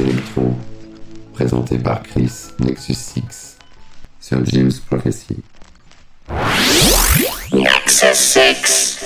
Electro, présenté par Chris Nexus 6 sur James Prophecy. Nexus 6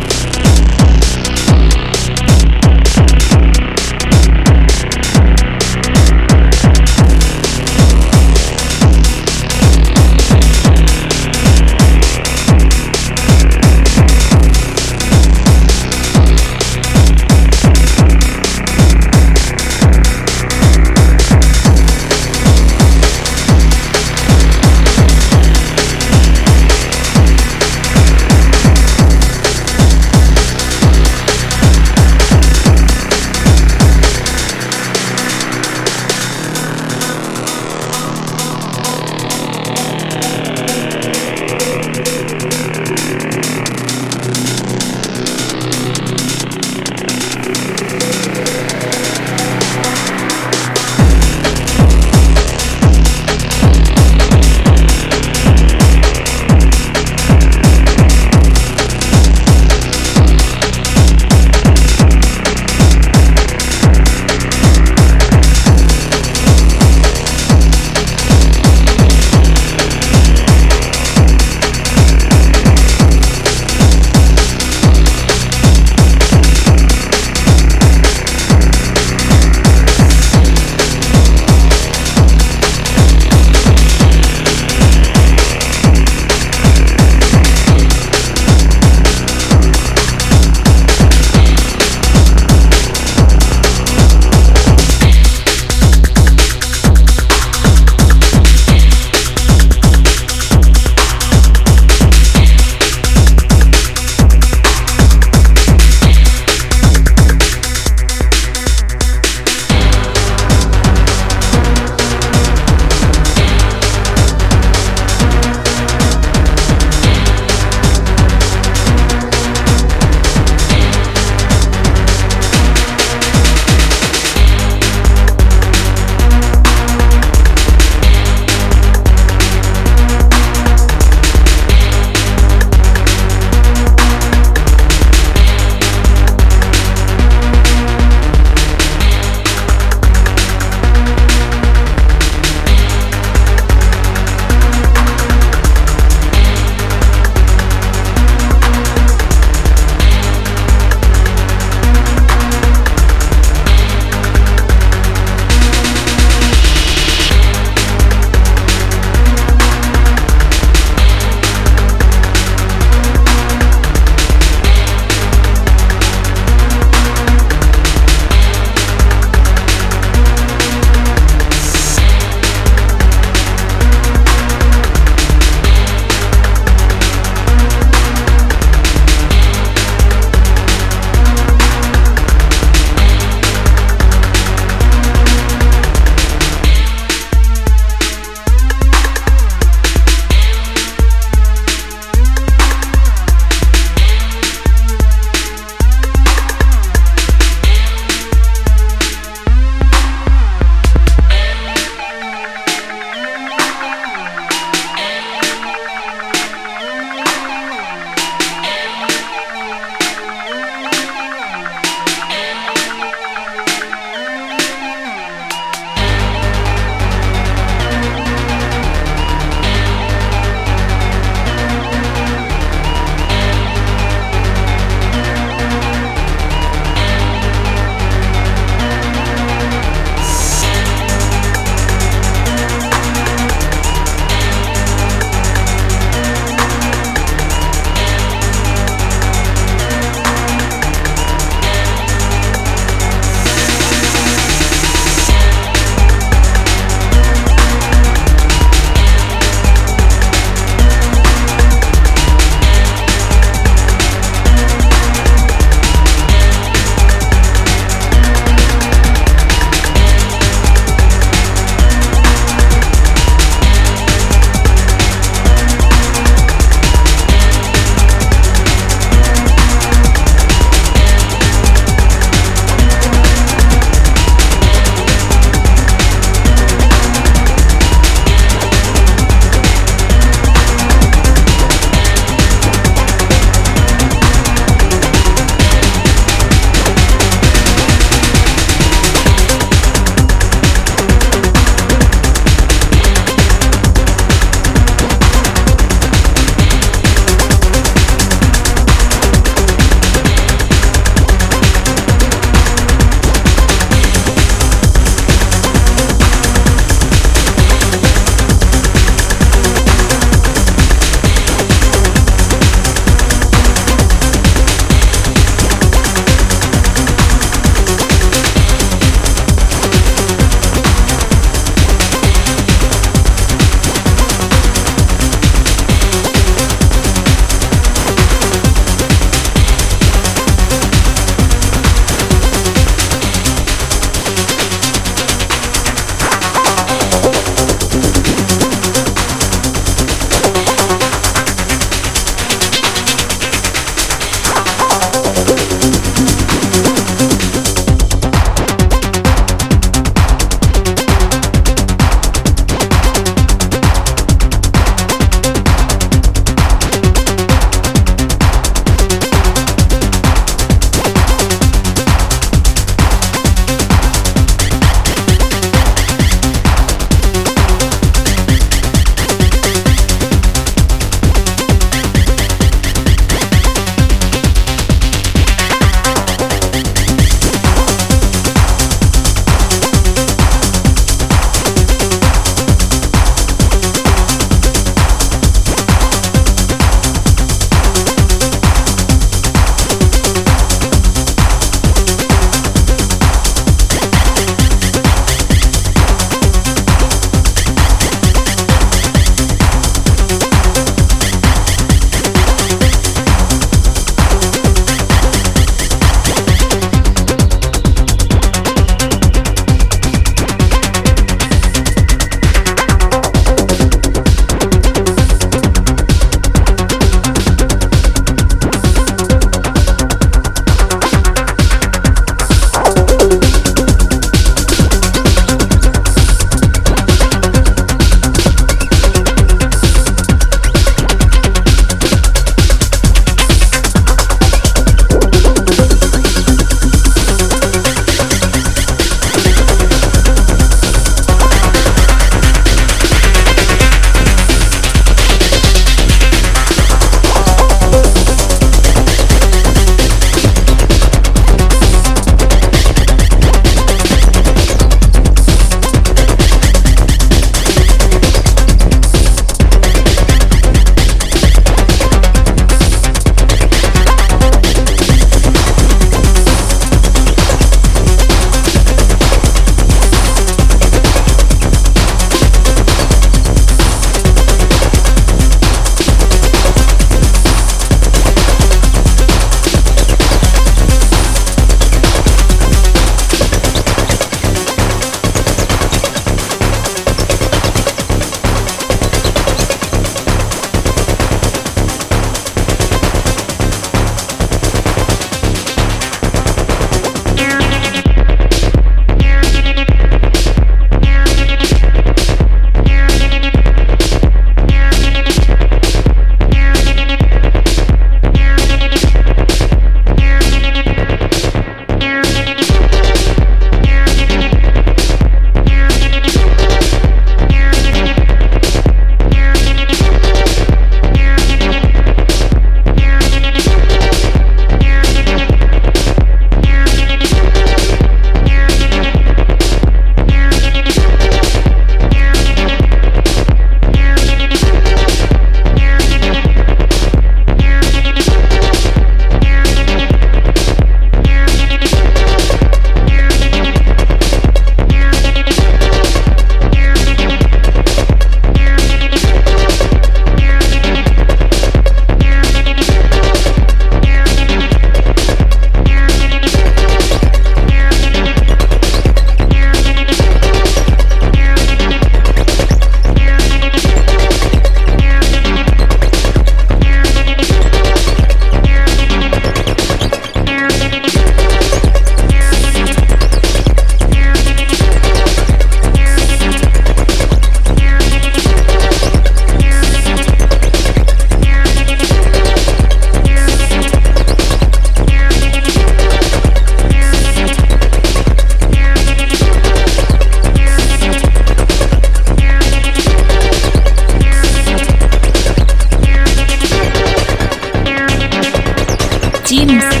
James.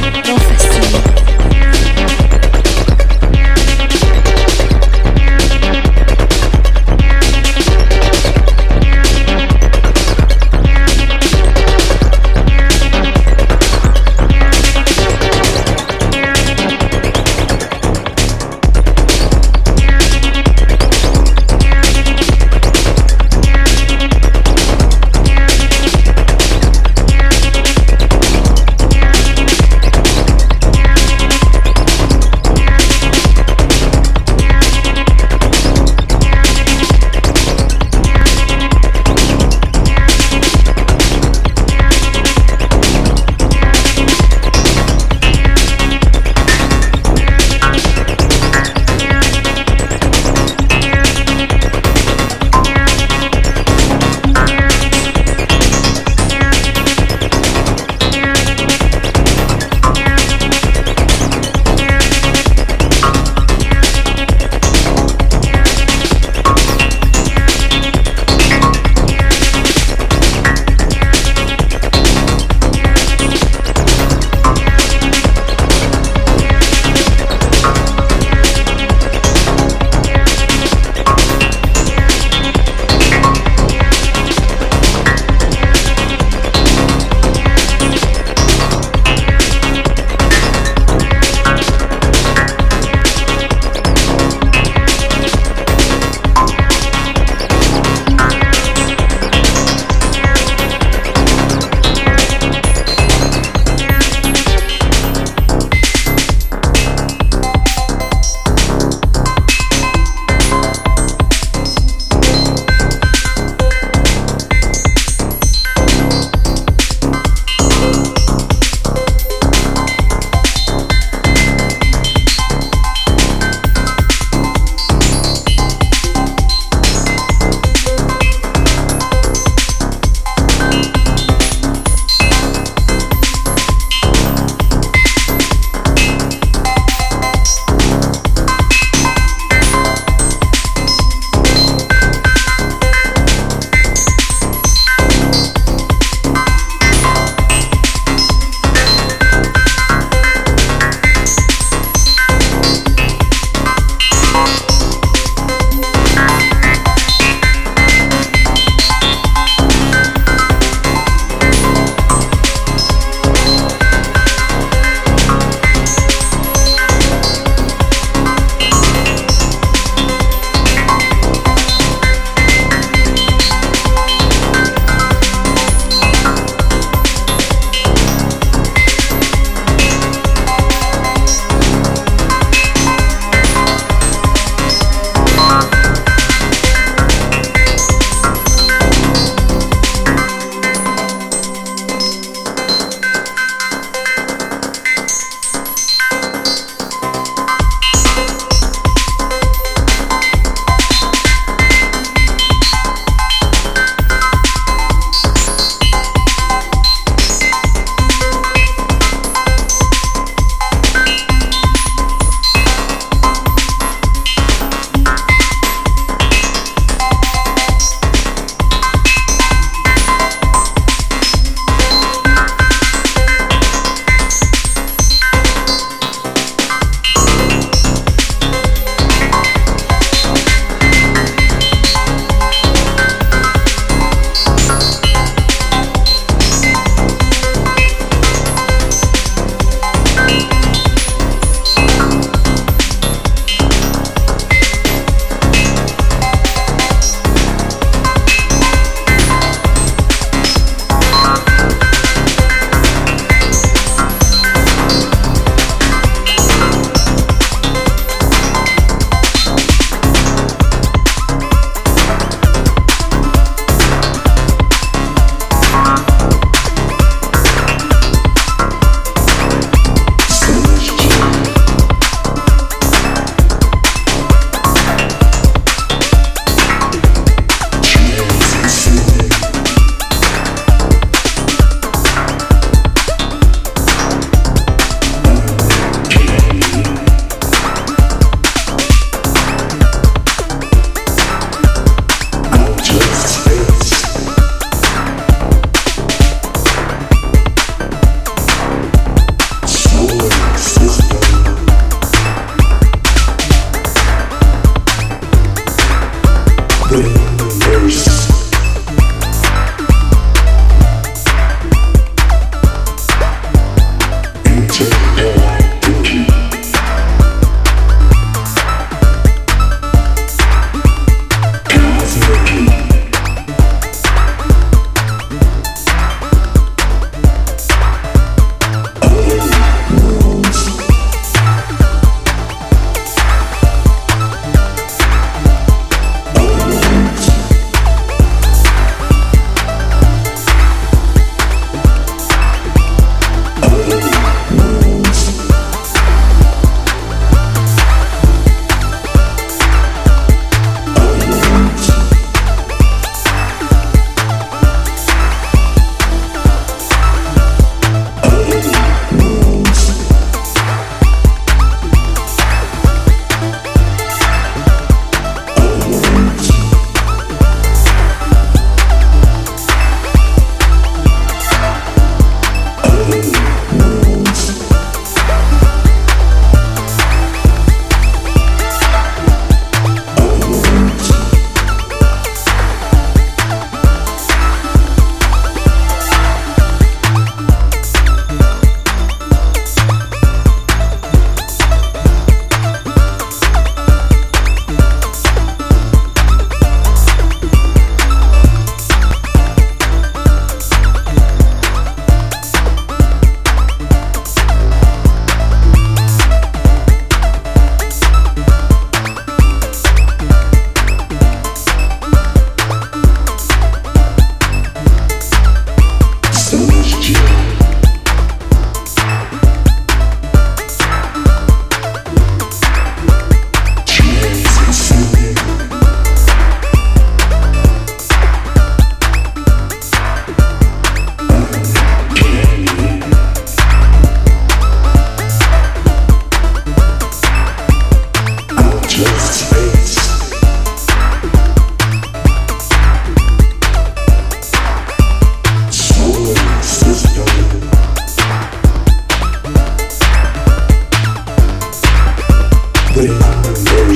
Very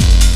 Thank you